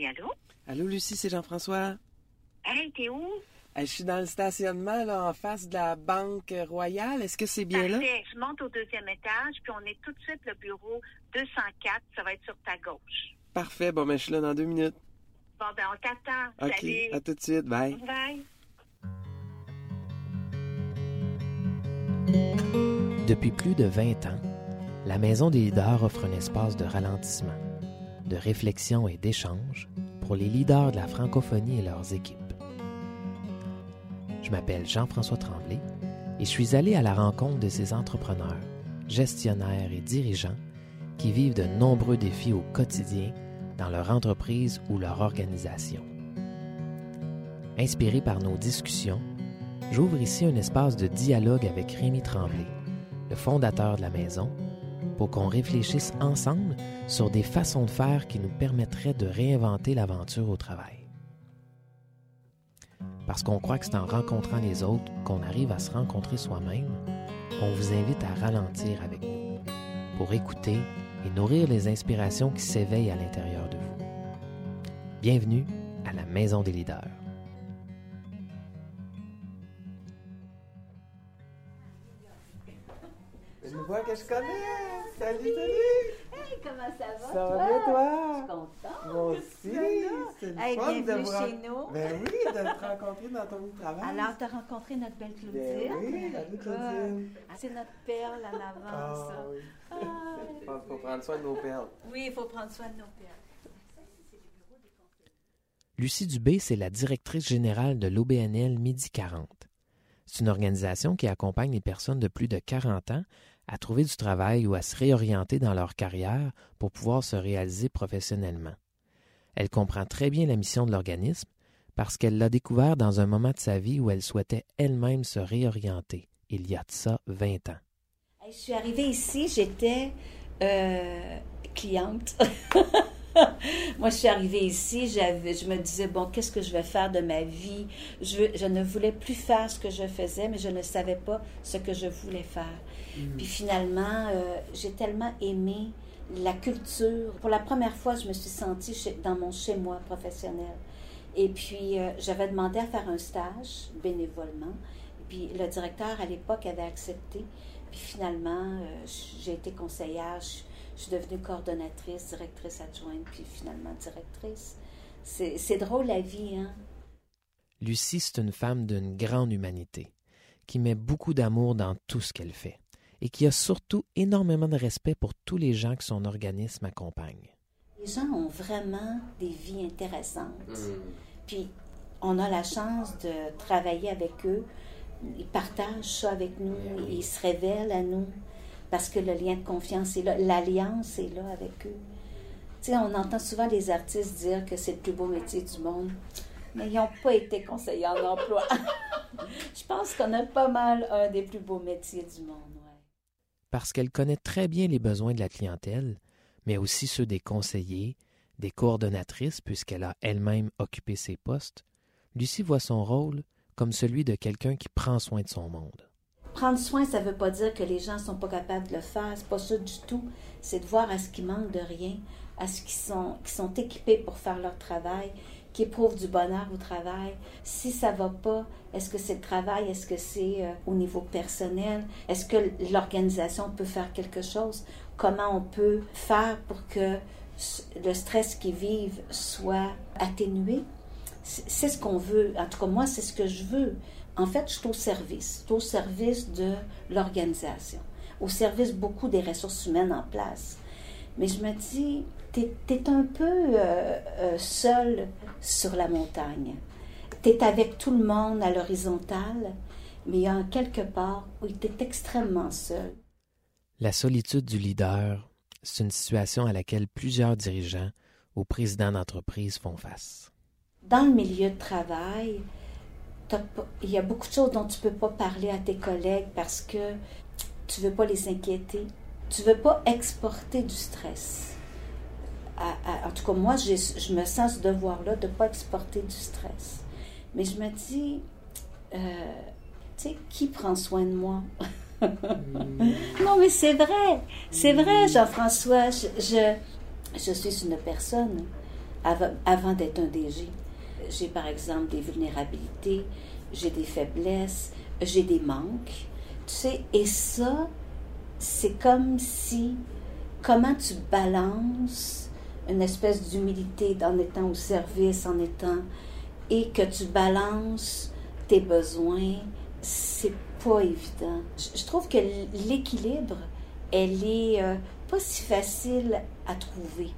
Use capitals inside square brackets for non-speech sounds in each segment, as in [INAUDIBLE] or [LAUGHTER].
Oui, allô? Allô, Lucie, c'est Jean-François. Hey, t'es où? je suis dans le stationnement, là, en face de la Banque Royale. Est-ce que c'est bien là? Parfait. Je monte au deuxième étage, puis on est tout de suite le bureau 204. Ça va être sur ta gauche. Parfait. Bon, ben, je suis là dans deux minutes. Bon, ben, on t'attend. OK. Salut. À tout de suite. Bye. Bye. Depuis plus de 20 ans, la Maison des leaders offre un espace de ralentissement, de réflexion et d'échange pour les leaders de la francophonie et leurs équipes. Je m'appelle Jean-François Tremblay et je suis allé à la rencontre de ces entrepreneurs, gestionnaires et dirigeants qui vivent de nombreux défis au quotidien dans leur entreprise ou leur organisation. Inspiré par nos discussions, j'ouvre ici un espace de dialogue avec Rémi Tremblay, le fondateur de la maison, pour qu'on réfléchisse ensemble sur des façons de faire qui nous permettraient de réinventer l'aventure au travail. Parce qu'on croit que c'est en rencontrant les autres qu'on arrive à se rencontrer soi-même, on vous invite à ralentir avec nous pour écouter et nourrir les inspirations qui s'éveillent à l'intérieur de vous. Bienvenue à la Maison des leaders. Une voix que je connais. Salut, salut. Hey, comment ça va? Ça va toi? bien, Je toi? suis contente. Moi aussi. C'est le Hey, fun de bienvenue vous ren- chez nous. Ben oui, de te [LAUGHS] rencontrer dans ton travail. Alors, tu as rencontré notre belle Claudine? Ben oui, salut, Écoute, Claudine. ah, C'est notre perle en avant, Ah ça. oui. Ah, Je pense qu'il faut prendre soin de nos perles. oui, il faut prendre soin de nos perles. Lucie Dubé, c'est la directrice générale de l'OBNL Midi 40. C'est une organisation qui accompagne les personnes de plus de 40 ans à trouver du travail ou à se réorienter dans leur carrière pour pouvoir se réaliser professionnellement. Elle comprend très bien la mission de l'organisme parce qu'elle l'a découvert dans un moment de sa vie où elle souhaitait elle-même se réorienter, il y a de ça 20 ans. Je suis arrivée ici, j'étais euh, cliente. [LAUGHS] Moi, je suis arrivée ici, je me disais, bon, qu'est-ce que je vais faire de ma vie? Je ne voulais plus faire ce que je faisais, mais je ne savais pas ce que je voulais faire. Puis finalement, euh, j'ai tellement aimé la culture. Pour la première fois, je me suis sentie chez- dans mon chez-moi professionnel. Et puis, euh, j'avais demandé à faire un stage bénévolement. Et puis, le directeur, à l'époque, avait accepté. Puis finalement, euh, j'ai été conseillère. Je, je suis devenue coordonnatrice, directrice adjointe, puis finalement directrice. C'est c'est drôle la vie, hein? Lucie, c'est une femme d'une grande humanité, qui met beaucoup d'amour dans tout ce qu'elle fait, et qui a surtout énormément de respect pour tous les gens que son organisme accompagne. Les gens ont vraiment des vies intéressantes. Puis on a la chance de travailler avec eux. Ils partagent ça avec nous, ils se révèlent à nous parce que le lien de confiance est là, l'alliance est là avec eux. Tu sais, on entend souvent les artistes dire que c'est le plus beau métier du monde, mais ils n'ont pas été conseillers en emploi. [LAUGHS] Je pense qu'on a pas mal un des plus beaux métiers du monde. Parce qu'elle connaît très bien les besoins de la clientèle, mais aussi ceux des conseillers, des coordonnatrices, puisqu'elle a elle-même occupé ces postes, Lucie voit son rôle comme celui de quelqu'un qui prend soin de son monde. Prendre soin, ça ne veut pas dire que les gens ne sont pas capables de le faire. C'est pas ça du tout. C'est de voir à ce qu'ils manquent de rien, à ce qu'ils sont équipés pour faire leur travail, qui éprouvent du bonheur au travail. Si ça va pas, est-ce que c'est le travail? Est-ce que c'est euh, au niveau personnel? Est-ce que l'organisation peut faire quelque chose? Comment on peut faire pour que le stress qu'ils vivent soit atténué? C'est ce qu'on veut. En tout cas, moi, c'est ce que je veux. En fait, je suis au service. Je suis au service de l'organisation, au service beaucoup des ressources humaines en place. Mais je me dis, tu es, un peu euh, euh, seul sur la montagne. Tu es avec tout le monde à l'horizontale, mais il y a un quelque part où tu es extrêmement seul. La solitude du leader, c'est une situation à laquelle plusieurs dirigeants ou présidents d'entreprise font face. Dans le milieu de travail, il y a beaucoup de choses dont tu ne peux pas parler à tes collègues parce que tu ne veux pas les inquiéter. Tu ne veux pas exporter du stress. À- à- en tout cas, moi, je me sens ce devoir-là de ne pas exporter du stress. Mais je me dis, euh, tu sais, qui prend soin de moi? [LAUGHS] non, mais c'est vrai. C'est vrai, Jean-François. Je, je, je suis une personne avant, avant d'être un DG. J'ai par exemple des vulnérabilités, j'ai des faiblesses, j'ai des manques. Tu sais, et ça, c'est comme si, comment tu balances une espèce d'humilité en étant au service, en étant, et que tu balances tes besoins, c'est pas évident. Je, trouve que l'équilibre, elle est euh, pas si facile à trouver.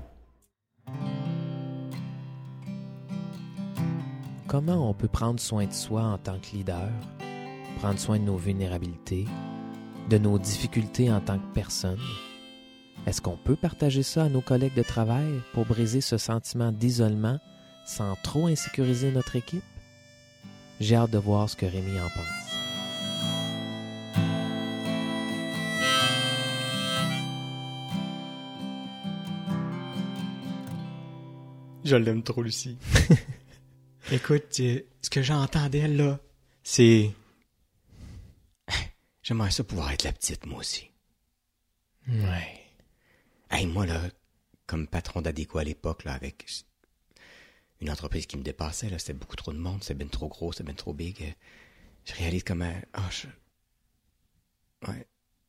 Comment on peut prendre soin de soi en tant que leader, prendre soin de nos vulnérabilités, de nos difficultés en tant que personne? Est-ce qu'on peut partager ça à nos collègues de travail pour briser ce sentiment d'isolement sans trop insécuriser notre équipe? J'ai hâte de voir ce que Rémi en pense. Je l'aime trop, Lucie. [LAUGHS] Écoute, ce que j'entends d'elle, là, c'est... J'aimerais ça pouvoir être la petite, moi aussi. Ouais. Hey, moi, là, comme patron d'Adéco à l'époque, là, avec une entreprise qui me dépassait, là, c'était beaucoup trop de monde, c'était bien trop gros, c'était bien trop big. euh, Je réalise comment... Ah, je... Ouais.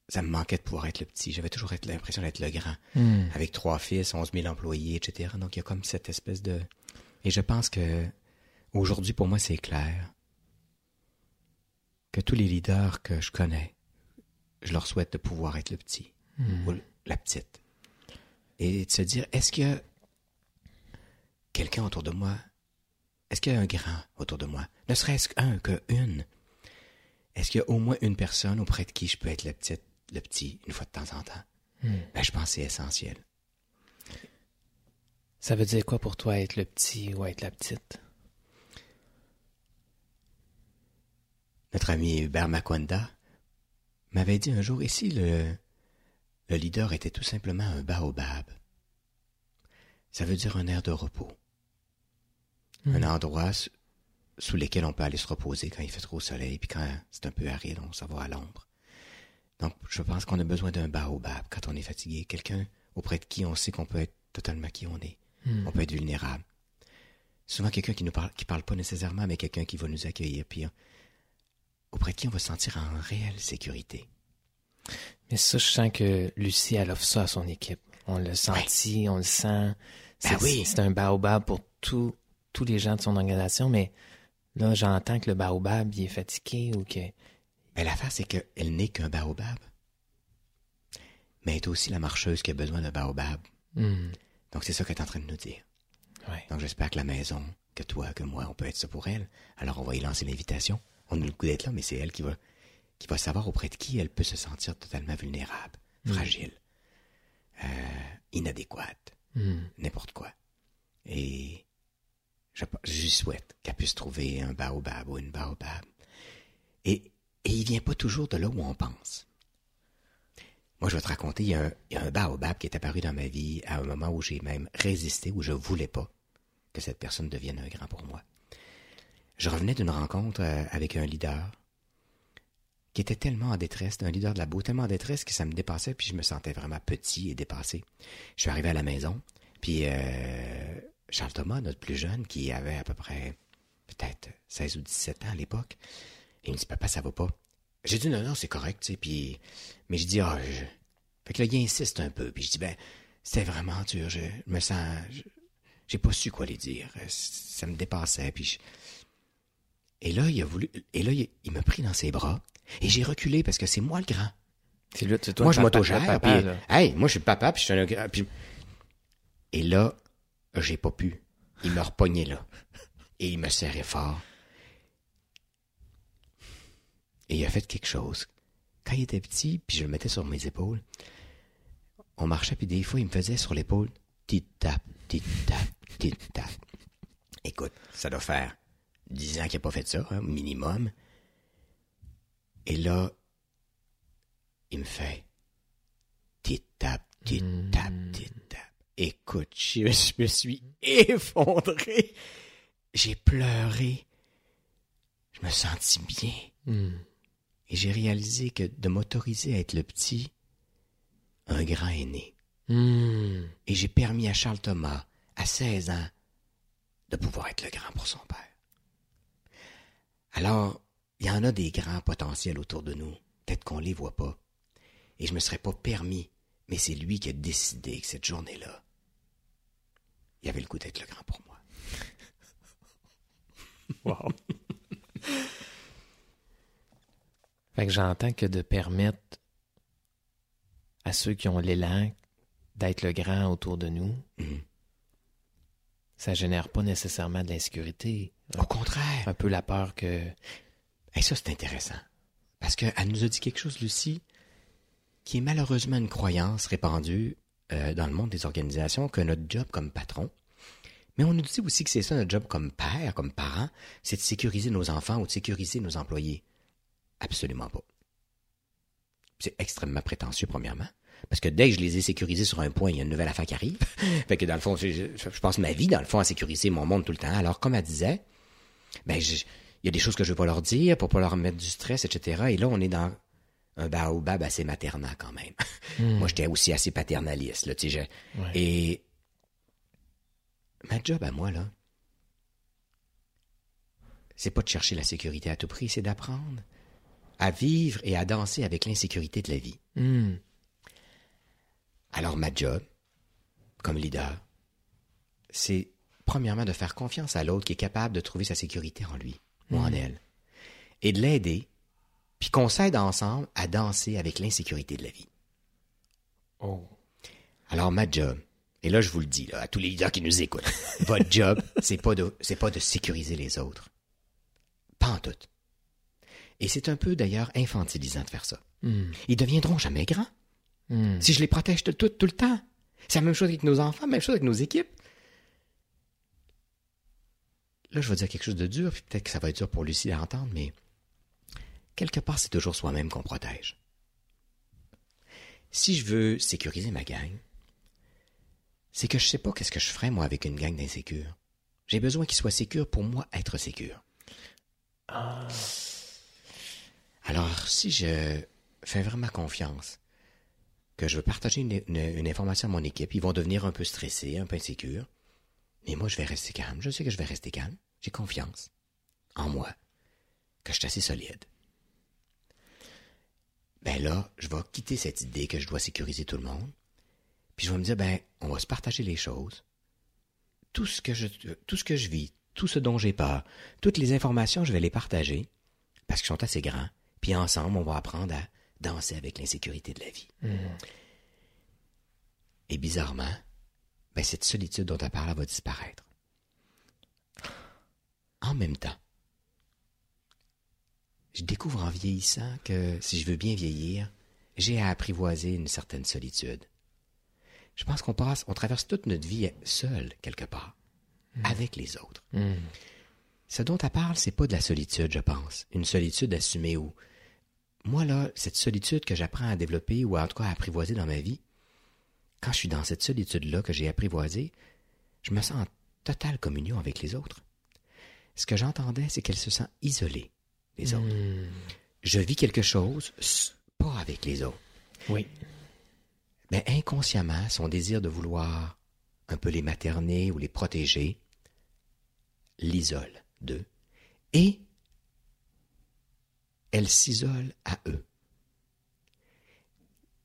Ça me manquait de pouvoir être le petit. J'avais toujours l'impression d'être le grand. Hmm. avec trois fils, 11 000 employés, etc. Donc, il y a comme cette espèce de... Et je pense que aujourd'hui, pour moi, c'est clair que tous les leaders que je connais, je leur souhaite de pouvoir être le petit Hmm. ou la petite. Et de se dire, est-ce qu'il y a quelqu'un autour de moi? Est-ce qu'il y a un grand autour de moi? Ne serait-ce qu'un, que une. Est-ce qu'il y a au moins une personne auprès de qui je peux être la petite, le petit, une fois de temps en temps? Hmm. Ben, je pense que c'est essentiel. Ça veut dire quoi pour toi être le petit ou être la petite? Notre ami Hubert Makwanda m'avait dit un jour, si le, le leader était tout simplement un baobab? Ça veut dire un air de repos. Hmm. Un endroit sous lequel on peut aller se reposer quand il fait trop soleil, puis quand c'est un peu aride, on s'en va à l'ombre. Donc, je pense qu'on a besoin d'un baobab quand on est fatigué, quelqu'un auprès de qui on sait qu'on peut être totalement qui on est. Hmm. On peut être vulnérable. Souvent quelqu'un qui nous parle, qui parle pas nécessairement, mais quelqu'un qui va nous accueillir, puis auprès de qui on va se sentir en réelle sécurité. Mais ça, je sens que Lucie, elle offre ça à son équipe. On l'a senti, on le sent. C'est Ben oui. c'est un baobab pour tous tous les gens de son organisation, mais là, j'entends que le baobab, il est fatigué ou que... Mais l'affaire, c'est qu'elle n'est qu'un baobab. Mais elle est aussi la marcheuse qui a besoin d'un baobab. Hmm. Donc c'est ça qu'elle est en train de nous dire. Ouais. Donc j'espère que la maison, que toi, que moi, on peut être ça pour elle. Alors on va y lancer l'invitation. On a le goût d'être là, mais c'est elle qui va, qui va savoir auprès de qui elle peut se sentir totalement vulnérable, fragile, euh, inadéquate, Hmm. n'importe quoi. Et je, je souhaite qu'elle puisse trouver un baobab ou une baobab. Et, et il vient pas toujours de là où on pense. Moi, je vais te raconter, il y, a un, il y a un baobab qui est apparu dans ma vie à un moment où j'ai même résisté, où je voulais pas que cette personne devienne un grand pour moi. Je revenais d'une rencontre euh, avec un leader qui était tellement en détresse, un leader de la boue, tellement en détresse que ça me dépassait, puis je me sentais vraiment petit et dépassé. Je suis arrivé à la maison, puis euh, Charles Thomas, notre plus jeune, qui avait à peu près peut-être 16 ou 17 ans à l'époque, il me dit Papa, ça va pas. J'ai dit non, non, c'est correct, tu sais, puis. Mais je dis Ah. Fait que là, il insiste un peu, puis je dis Ben, c'était vraiment dur, je me sens. J'ai pas su quoi lui dire. Euh, Ça me dépassait, puis je- Et là, il a voulu. Et là, il, m'a pris dans ses bras, et j'ai reculé parce que c'est moi le grand. C'est là, c'est toi moi, le je m'autogère, puis, hey, moi, je suis le papa, puis je suis un grand. puis- Et là, j'ai pas pu. Il m'a repogné là. Et il me serrait fort. Et il a fait quelque chose. Quand il était petit, puis je le mettais sur mes épaules, on marchait, puis des fois, il me faisait sur l'épaule, tit tap, tit tap, tit tap. Écoute, ça doit faire dix ans qu'il n'a pas fait ça, hein, minimum. Et là, il me fait tit tap, tit tap, tit tap. Écoute, je, je me suis effondré. J'ai pleuré. Je me sentis bien. Hmm. Et j'ai réalisé que de m'autoriser à être le petit, un grand est né. Hmm. Et j'ai permis à Charles Thomas, à 16 ans, de pouvoir être le grand pour son père. Alors, il y en a des grands potentiels autour de nous, peut-être qu'on les voit pas. Et je me serais pas permis, mais c'est lui qui a décidé que cette journée-là, il avait le goût d'être le grand pour moi. [LAUGHS] Wow. [LAUGHS] fait que j'entends que de permettre à ceux qui ont l'élan d'être le grand autour de nous, Mhm. Ça génère pas nécessairement de l'insécurité. Au contraire. Un peu la peur que. Et ça, c'est intéressant. Parce qu'elle nous a dit quelque chose, Lucie, qui est malheureusement une croyance répandue euh, dans le monde des organisations, que notre job comme patron, mais on nous dit aussi que c'est ça notre job comme père, comme parent, c'est de sécuriser nos enfants ou de sécuriser nos employés. Absolument pas. C'est extrêmement prétentieux, premièrement. Parce que dès que je les ai sécurisés sur un point, il y a une nouvelle affaire qui arrive. [LAUGHS] fait que dans le fond, je, je- je passe ma vie, dans le fond, à sécuriser mon monde tout le temps. Alors, comme elle disait, ben, il y a des choses que je veux pas leur dire pour pas leur mettre du stress, etc. Et là, on est dans un baobab assez maternant quand même. [LAUGHS] Moi, j'étais aussi assez paternaliste, là, tu sais. je- Ouais. Et ma job à moi, là, c'est pas de chercher la sécurité à tout prix, c'est d'apprendre à vivre et à danser avec l'insécurité de la vie. Hmm. Alors, ma job, comme leader, c'est premièrement de faire confiance à l'autre qui est capable de trouver sa sécurité en lui ou en elle. Et de l'aider, puis qu'on s'aide ensemble à danser avec l'insécurité de la vie. Oh. Alors, ma job, et là, je vous le dis, là, à tous les leaders qui nous écoutent, [LAUGHS] votre job, c'est pas de, c'est pas de sécuriser les autres. Pas en tout. Et c'est un peu, d'ailleurs, infantilisant de faire ça. Hmm. Ils deviendront jamais grands. Hmm. Si je les protège tout, tout, tout le temps. C'est la même chose avec nos enfants, même chose avec nos équipes. Là, je vais dire quelque chose de dur, puis peut-être que ça va être dur pour Lucie à entendre, mais quelque part, c'est toujours soi-même qu'on protège. Si je veux sécuriser ma gang, c'est que je sais pas qu'est-ce que je ferais, moi, avec une gang d'insécures. J'ai besoin qu'ils soient sécures pour moi être sécure. Alors, si je fais vraiment confiance je veux partager une information à mon équipe, ils vont devenir un peu stressés, un peu insécures. Mais moi, je vais rester calme. Je sais que je vais rester calme. J'ai confiance en moi, que je suis assez solide. Ben là, je vais quitter cette idée que je dois sécuriser tout le monde. Puis je vais me dire, ben, on va se partager les choses. Tout ce que je, tout ce que je vis, tout ce dont j'ai peur, toutes les informations, je vais les partager parce qu'ils sont assez grands. Puis ensemble, on va apprendre à danser avec l'insécurité de la vie. Et bizarrement, ben cette solitude dont tu parles va disparaître. En même temps, je découvre en vieillissant que si je veux bien vieillir, j'ai à apprivoiser une certaine solitude. Je pense qu'on passe, on traverse toute notre vie seul quelque part, avec les autres. Hmm. Ce dont tu parles, c'est pas de la solitude, je pense. Une solitude assumée ou. Moi, là, cette solitude que j'apprends à développer ou en tout cas à apprivoiser dans ma vie, quand je suis dans cette solitude-là que j'ai apprivoisée, je me sens en totale communion avec les autres. Ce que j'entendais, c'est qu'elle se sent isolée des autres. Hmm. Je vis quelque chose, pas avec les autres. Oui. Mais inconsciemment, son désir de vouloir un peu les materner ou les protéger l'isole d'eux. Et elle s'isole à eux.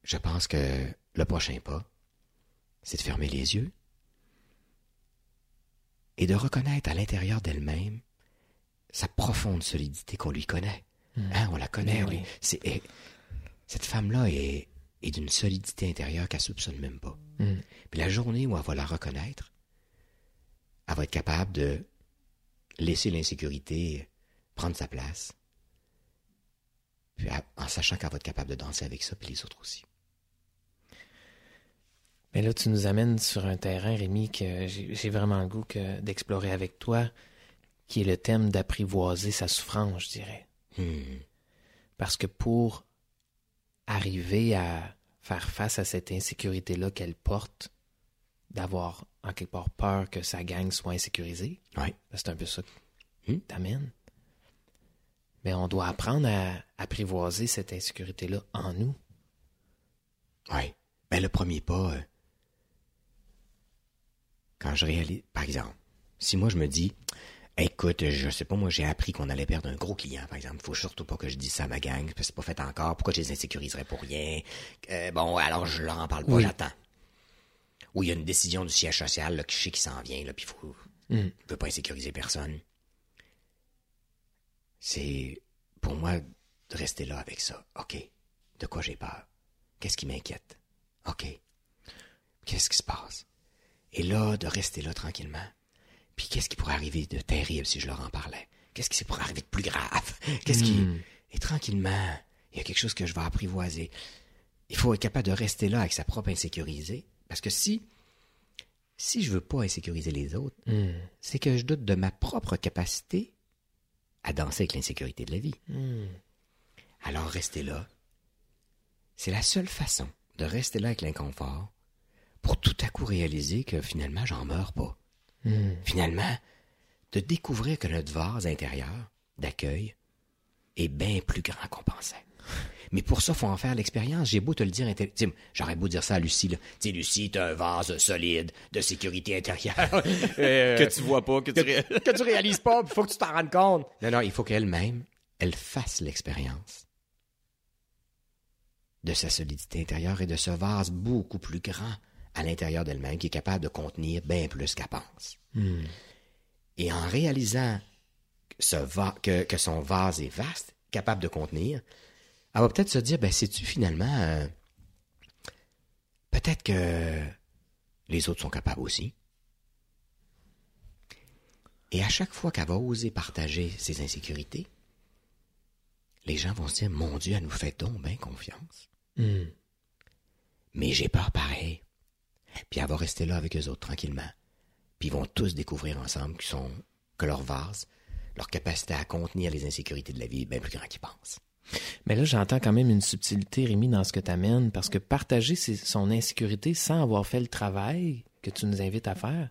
Je pense que le prochain pas, c'est de fermer les yeux et de reconnaître à l'intérieur d'elle-même sa profonde solidité qu'on lui connaît. Hein, on la connaît. Ben oui. C'est, et cette femme-là est, est d'une solidité intérieure qu'elle soupçonne même pas. Hmm. Puis la journée où elle va la reconnaître, elle va être capable de laisser l'insécurité prendre sa place. Puis elle- en sachant qu'elle va être capable de danser avec ça, puis les autres aussi. Mais là, tu nous amènes sur un terrain, Rémi, que j'ai vraiment le goût que d'explorer avec toi, qui est le thème d'apprivoiser sa souffrance, je dirais. Hmm. Parce que pour arriver à faire face à cette insécurité-là qu'elle porte, d'avoir en quelque part peur que sa gang soit insécurisée, Ouais. c'est un peu ça Hmm. qui t'amène. Mais on doit apprendre à apprivoiser cette insécurité-là en nous. Oui. Ben, le premier pas, euh, quand je réalise, par exemple, Si moi, je me dis, écoute, je sais pas, moi, j'ai appris qu'on allait perdre un gros client, par exemple. Faut surtout pas que je dise ça à ma gang, parce que c'est pas fait encore. Pourquoi je les insécuriserais pour rien? Euh, bon, alors je leur en parle pas, Oui. j'attends. Ou il y a une décision du siège social, là, je sais qui s'en vient, là, puis faut, Mm. je veux pas insécuriser personne. C'est, pour moi, de rester là avec ça. OK. De quoi j'ai peur? Qu'est-ce qui m'inquiète? OK. Qu'est-ce qui se passe? Et là, de rester là tranquillement. Puis qu'est-ce qui pourrait arriver de terrible si je leur en parlais? Qu'est-ce qui pourrait arriver de plus grave? [LAUGHS] Qu'est-ce qui... Mm. Et tranquillement, il y a quelque chose que je vais apprivoiser. Il faut être capable de rester là avec sa propre insécurité. Parce que si... Si je veux pas insécuriser les autres, Mm. c'est que je doute de ma propre capacité à danser avec l'insécurité de la vie. Mm. Alors rester là, c'est la seule façon de rester là avec l'inconfort pour tout à coup réaliser que finalement j'en meurs pas. Mm. Finalement, de découvrir que notre vase intérieur d'accueil est bien plus grand qu'on pensait. Mais pour ça, faut en faire l'expérience. J'ai beau te le dire, j'aurais beau dire ça à Lucie, là. Tu sais, Lucie, t'as un vase solide de sécurité intérieure. [LAUGHS] Euh, Que tu vois pas, que tu... ré- [LAUGHS] que tu réalises pas, il faut que tu t'en rendes compte. Non, non, il faut qu'elle-même, elle fasse l'expérience de sa solidité intérieure et de ce vase beaucoup plus grand à l'intérieur d'elle-même qui est capable de contenir bien plus qu'elle pense. Mm. Et en réalisant ce va- que, que son vase est vaste, capable de contenir, elle va peut-être se dire, ben, sais-tu finalement, euh, peut-être que les autres sont capables aussi. Et à chaque fois qu'elle va oser partager ses insécurités, les gens vont se dire, mon Dieu, elle nous fait donc bien confiance. Mm. Mais j'ai peur pareil. Puis elle va rester là avec eux autres tranquillement. Puis ils vont tous découvrir ensemble sont, que leur vase, leur capacité à contenir les insécurités de la vie est bien plus grand qu'ils pensent. Mais là, j'entends quand même une subtilité, Rémi, dans ce que tu amènes, parce que partager son insécurité sans avoir fait le travail que tu nous invites à faire,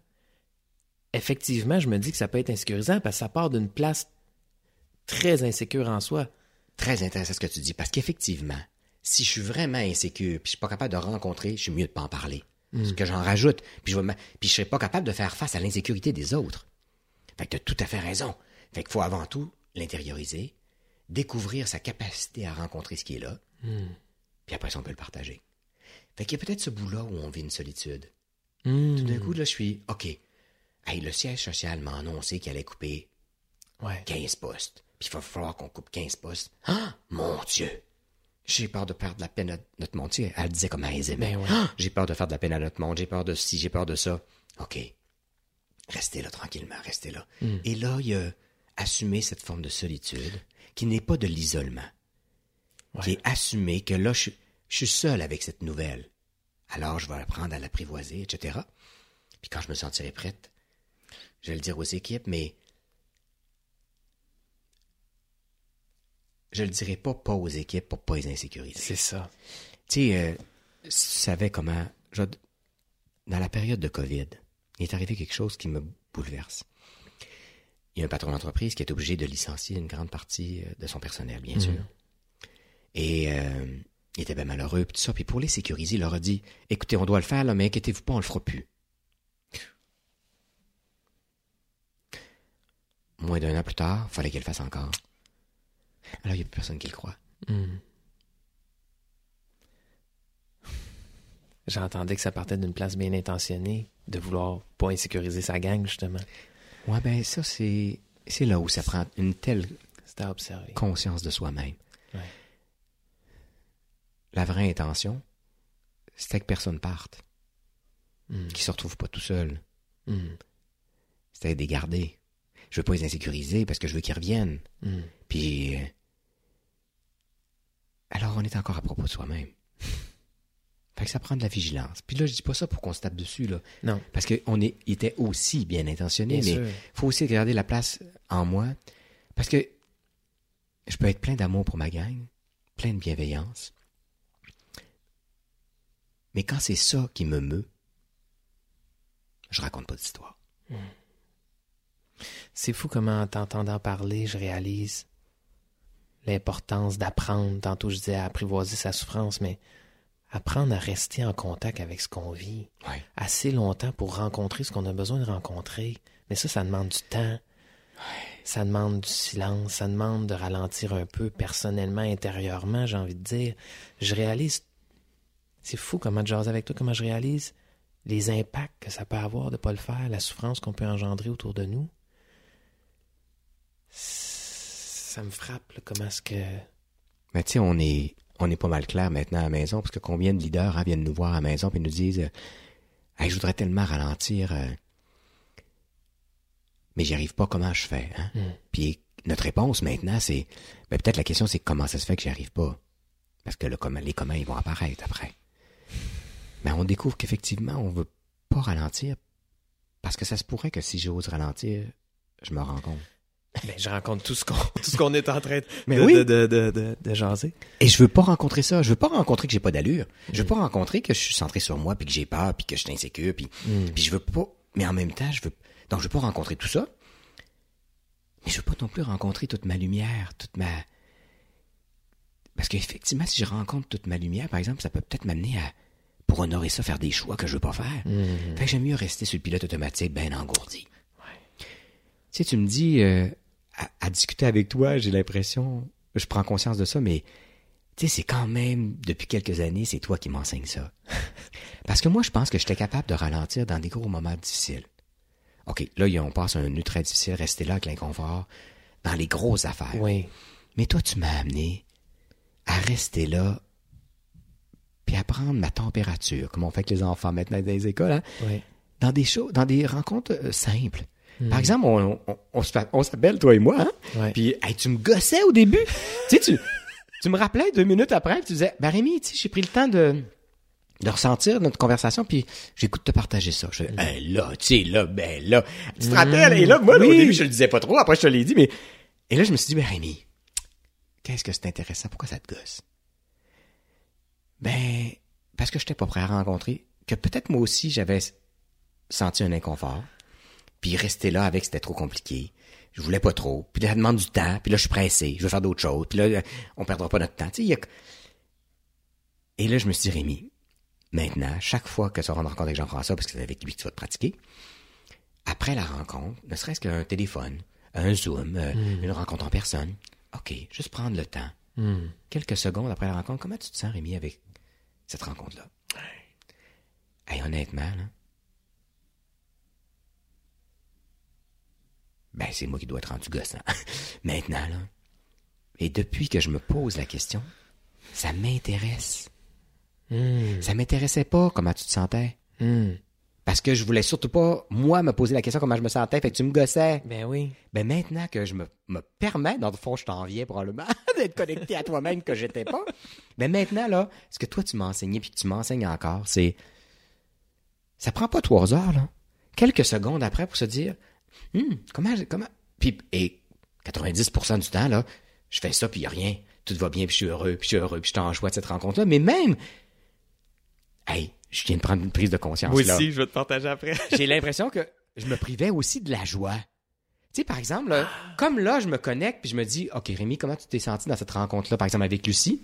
effectivement, je me dis que ça peut être insécurisant parce que ça part d'une place très insécure en soi. Très intéressant ce que tu dis, parce qu'effectivement, si je suis vraiment insécure, puis je suis pas capable de rencontrer, je suis mieux de pas en parler. Ce que j'en rajoute, puis je puis serai pas capable de faire face à l'insécurité des autres. Fait que tu as tout à fait raison. Fait qu'il faut avant tout l'intérioriser, découvrir sa capacité à rencontrer ce qui est là, puis après ça, on peut le partager. Fait qu'il y a peut-être ce bout-là où on vit une solitude. Mm. Tout d'un coup, là, je suis, OK, hey, le siège social m'a annoncé qu'il allait couper Ouais. 15 postes. Puis il va falloir qu'on coupe 15 postes. Ah, mon Dieu! J'ai peur de perdre la peine à notre monde. Tu sais, elle disait comme elle les aimait. Ben ouais. Ah, j'ai peur de faire de la peine à notre monde. J'ai peur de ci, j'ai peur de ça. OK. Restez là tranquillement, restez là. Et là, il y a assumé cette forme de solitude qui n'est pas de l'isolement. Qui est assumé que là, je, je suis seul avec cette nouvelle. Alors, je vais apprendre à l'apprivoiser, etc. Puis quand je me sentirai prête, je vais le dire aux équipes, mais je le dirai pas pas aux équipes pour pas les insécuriser. C'est ça. Tu sais, euh, si tu savais comment... je- dans la période de COVID, il est arrivé quelque chose qui me bouleverse. Il y a un patron d'entreprise qui est obligé de licencier une grande partie euh, de son personnel, bien sûr. Et euh, il était bien malheureux, puis tout ça. Puis pour les sécuriser, il leur a dit, écoutez, on doit le faire, là, mais inquiétez-vous pas, on le fera plus. Moins d'un an plus tard, fallait qu'il le fasse encore. Alors, il n'y a plus personne qui le croit. Mm. J'entendais que ça partait d'une place bien intentionnée, de vouloir pas insécuriser sa gang, justement. Ouais, ben ça, c'est c'est là où ça prend une telle C'était à observer. conscience de soi-même. Ouais. La vraie intention, c'était que personne parte, Mm. qu'il se retrouve pas tout seul. Mm. C'était de les garder. Je veux pas les insécuriser parce que je veux qu'ils reviennent. Mm. Puis... euh, Alors, on est encore à propos de soi-même. Fait que ça prend de la vigilance. Puis là, je dis pas ça pour qu'on se tape dessus, là. Non. Parce qu'on il était aussi bien intentionné, mais sûr. faut aussi garder la place en moi. Parce que je peux être plein d'amour pour ma gang, plein de bienveillance. Mais quand c'est ça qui me meut, je raconte pas d'histoire. C'est fou comment, en t'entendant parler, je réalise l'importance d'apprendre. Tantôt, je disais apprivoiser sa souffrance, mais apprendre à rester en contact avec ce qu'on vit Ouais. assez longtemps pour rencontrer ce qu'on a besoin de rencontrer. Mais ça, ça demande du temps. Ça demande du silence, ça demande de ralentir un peu personnellement, intérieurement, j'ai envie de dire. Je réalise, c'est fou comment jaser avec toi, comment je réalise les impacts que ça peut avoir de ne pas le faire, la souffrance qu'on peut engendrer autour de nous. Ça me frappe, là, comment est-ce que... Mais tu sais, on est, on est pas mal clair maintenant à la maison, parce que combien de leaders hein, viennent nous voir à la maison et nous disent euh, Hey, je voudrais tellement ralentir, euh, mais j'y arrive pas, comment je fais? Hein? Mm. Puis notre réponse maintenant, c'est ben, peut-être la question, c'est comment ça se fait que j'y arrive pas? Parce que le les communs, ils vont apparaître après. Mais on découvre qu'effectivement, on veut pas ralentir, parce que ça se pourrait que si j'ose ralentir, je me rends compte. Ben, je rencontre tout ce qu'on [LAUGHS] tout ce qu'on est en train de, Mais de, oui. de, de, de, jaser. Et je veux pas rencontrer ça. Je veux pas rencontrer que j'ai pas d'allure. Je veux pas rencontrer que je suis centré sur moi puis que j'ai peur puis que je suis insécure puis puis je veux pas. Mais en même temps, je veux donc je veux pas rencontrer tout ça. Mais je veux pas non plus rencontrer toute ma lumière, toute ma parce qu'effectivement, si je rencontre toute ma lumière, par exemple, ça peut peut-être m'amener à pour honorer ça faire des choix que je veux pas faire. Fait que j'aime mieux rester sur le pilote automatique bien engourdi. Tu sais, tu me dis, euh, à, à discuter avec toi, j'ai l'impression, je prends conscience de ça, mais tu sais, c'est quand même, depuis quelques années, c'est toi qui m'enseignes ça. [LAUGHS] Parce que moi, je pense que j'étais capable de ralentir dans des gros moments difficiles. OK, là, on passe un nœud très difficile, rester là avec l'inconfort, dans les grosses affaires. Oui. Mais toi, tu m'as amené à rester là, puis à prendre ma température, comme on fait avec les enfants maintenant dans les écoles, hein, Oui. dans des choses, dans des rencontres euh, simples. Par exemple, on, on, on s'appelle, toi et moi, hein? Ouais. Puis, hey, tu me gossais au début. [LAUGHS] tu sais, tu, tu me rappelais deux minutes après, puis tu disais, ben Rémi, tu sais, j'ai pris le temps de, de ressentir notre conversation, puis j'écoute te partager ça. Je fais, Hey, là, tu sais, là, ben là. Tu te rappelles? Et là, moi, là, au début, je le disais pas trop, après, je te l'ai dit, mais. Et là, je me suis dit, ben Rémi, qu'est-ce que c'est intéressant? Pourquoi ça te gosse? Ben, parce que je n'étais pas prêt à rencontrer, que peut-être moi aussi, j'avais senti un inconfort. Puis rester là avec, c'était trop compliqué. Je voulais pas trop. Puis là, ça demande du temps. Puis là, je suis pressé. Je veux faire d'autres choses. Puis là, on perdra pas notre temps. Tu sais, il y a... Et là, je me suis dit, Rémi, maintenant, chaque fois que tu vas rendre compte avec Jean-François, parce que c'est avec lui que tu vas te pratiquer, après la rencontre, ne serait-ce qu'un téléphone, un Zoom, euh, une rencontre en personne, OK, juste prendre le temps. Hmm. Quelques secondes après la rencontre, comment tu te sens, Rémi, avec cette rencontre-là? Hey, honnêtement, là, ben, c'est moi qui dois être rendu gossant. [LAUGHS] Maintenant, là. Et depuis que je me pose la question, ça m'intéresse. Hmm. Ça m'intéressait pas comment tu te sentais. Hmm. Parce que je voulais surtout pas, moi, me poser la question comment je me sentais. Fait que tu me gossais. Ben oui. Ben maintenant que je me, me permets, dans le fond, je t'en viens probablement [LAUGHS] d'être connecté à toi-même que j'étais pas. Ben maintenant, là, ce que toi tu m'as enseigné puis que tu m'enseignes encore, c'est. Ça prend pas trois heures, là. Quelques secondes après pour se dire Hum, comment. comment? Puis, et 90% du temps, là, je fais ça puis y a rien. Tout va bien puis je suis heureux puis je suis heureux puis je suis en joie de cette rencontre-là. Mais même. Hey, je viens de prendre une prise de conscience. Moi là aussi, je vais te partager après. [LAUGHS] j'ai l'impression que je me privais aussi de la joie. Tu sais, par exemple, là, comme là, je me connecte puis je me dis, OK, Rémi, comment tu t'es senti dans cette rencontre-là, par exemple, avec Lucie?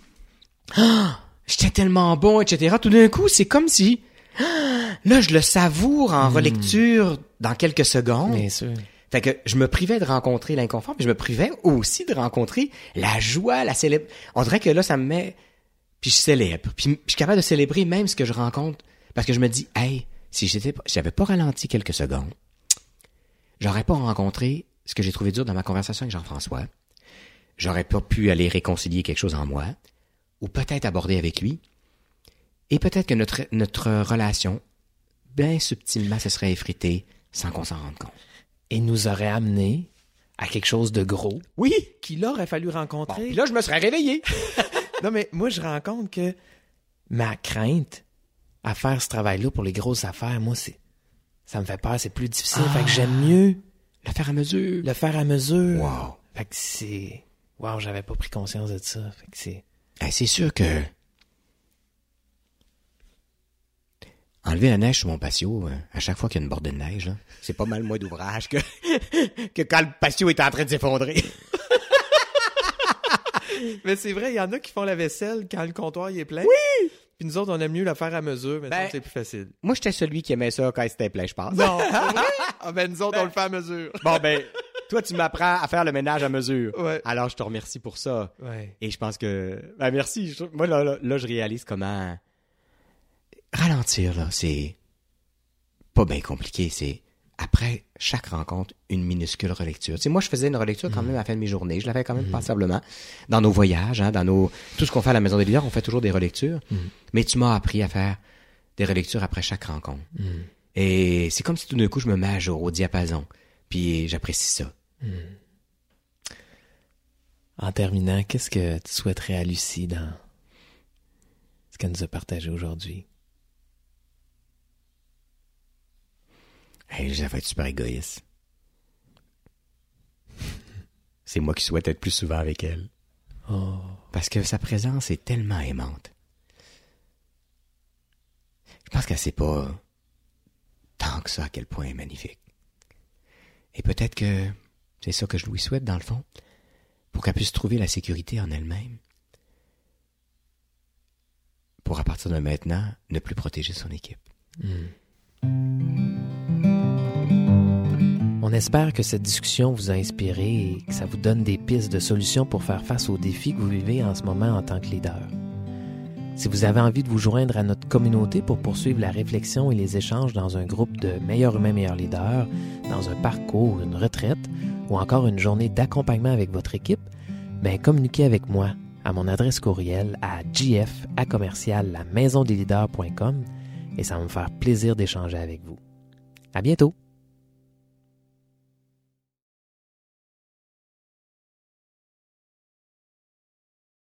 Ah, J'étais tellement bon, etc. Tout d'un coup, c'est comme si, ah, là, je le savoure en relecture dans quelques secondes. Bien sûr. Fait que je me privais de rencontrer l'inconfort, mais je me privais aussi de rencontrer la joie, la célèbre. On dirait que là, ça me met... Puis je célèbre. Puis je suis capable de célébrer même ce que je rencontre. Parce que je me dis, hey, si j'étais, pas- si j'avais pas ralenti quelques secondes, j'aurais pas rencontré ce que j'ai trouvé dur dans ma conversation avec Jean-François. J'aurais pas pu aller réconcilier quelque chose en moi. Ou peut-être aborder avec lui. Et peut-être que notre, notre relation, bien subtilement, se serait effritée sans qu'on s'en rende compte. Et nous aurait amené à quelque chose de gros Oui! qu'il aurait fallu Bon, rencontrer. puis là, je me serais réveillé. [LAUGHS] [LAUGHS] Non, mais moi, je rends compte que ma crainte à faire ce travail-là pour les grosses affaires, moi, c'est. Ça me fait peur, c'est plus difficile. Fait que j'aime mieux Le faire à mesure. le faire à mesure. Wow. Fait que c'est. Wow, j'avais pas pris conscience de ça. Fait que c'est. Eh, c'est sûr que. Enlever la neige sur mon patio, euh, à chaque fois qu'il y a une bordée de neige, là, c'est pas mal moins d'ouvrage que, [LAUGHS] que quand le patio est en train de s'effondrer. [LAUGHS] Mais c'est vrai, il y en a qui font la vaisselle quand le comptoir il est plein. Oui! Puis nous autres, on aime mieux le faire à mesure, mais Ben, c'est plus facile. Moi, j'étais celui qui aimait ça quand c'était plein, je pense. Non? [LAUGHS] Ah ben nous autres, on le fait à mesure. Bon, ben, toi, tu m'apprends à faire le ménage à mesure. Ouais. Alors, je te remercie pour ça. Ouais. Et je pense que. Ben, merci. Je- Moi, là, là, là, je réalise comment. Ralentir, là, c'est. Pas bien compliqué. C'est. Après chaque rencontre, une minuscule relecture. Tu sais, moi, je faisais une relecture quand même à la fin de mes journées. Je l'avais quand même passablement. Dans nos voyages, hein, dans nos. Tout ce qu'on fait à la Maison des leaders, on fait toujours des relectures. Mais tu m'as appris à faire des relectures après chaque rencontre. Et c'est comme si tout d'un coup, je me mets à jour au diapason. Puis j'apprécie ça. En terminant, qu'est-ce que tu souhaiterais à Lucie dans ce qu'elle nous a partagé aujourd'hui? Hey, va être super égoïste? [LAUGHS] C'est moi qui souhaite être plus souvent avec elle. Oh. Parce que sa présence est tellement aimante. Je pense qu'elle sait pas tant que ça à quel point elle est magnifique. Et peut-être que c'est ça que je lui souhaite dans le fond, pour qu'elle puisse trouver la sécurité en elle-même. Pour à partir de maintenant, ne plus protéger son équipe. On espère que cette discussion vous a inspiré et que ça vous donne des pistes de solutions pour faire face aux défis que vous vivez en ce moment en tant que leader. Si vous avez envie de vous joindre à notre communauté pour poursuivre la réflexion et les échanges dans un groupe de meilleurs humains, meilleurs leaders, dans un parcours, une retraite ou encore une journée d'accompagnement avec votre équipe, ben communiquez avec moi à mon adresse courriel à gf et ça va me faire plaisir d'échanger avec vous. À bientôt!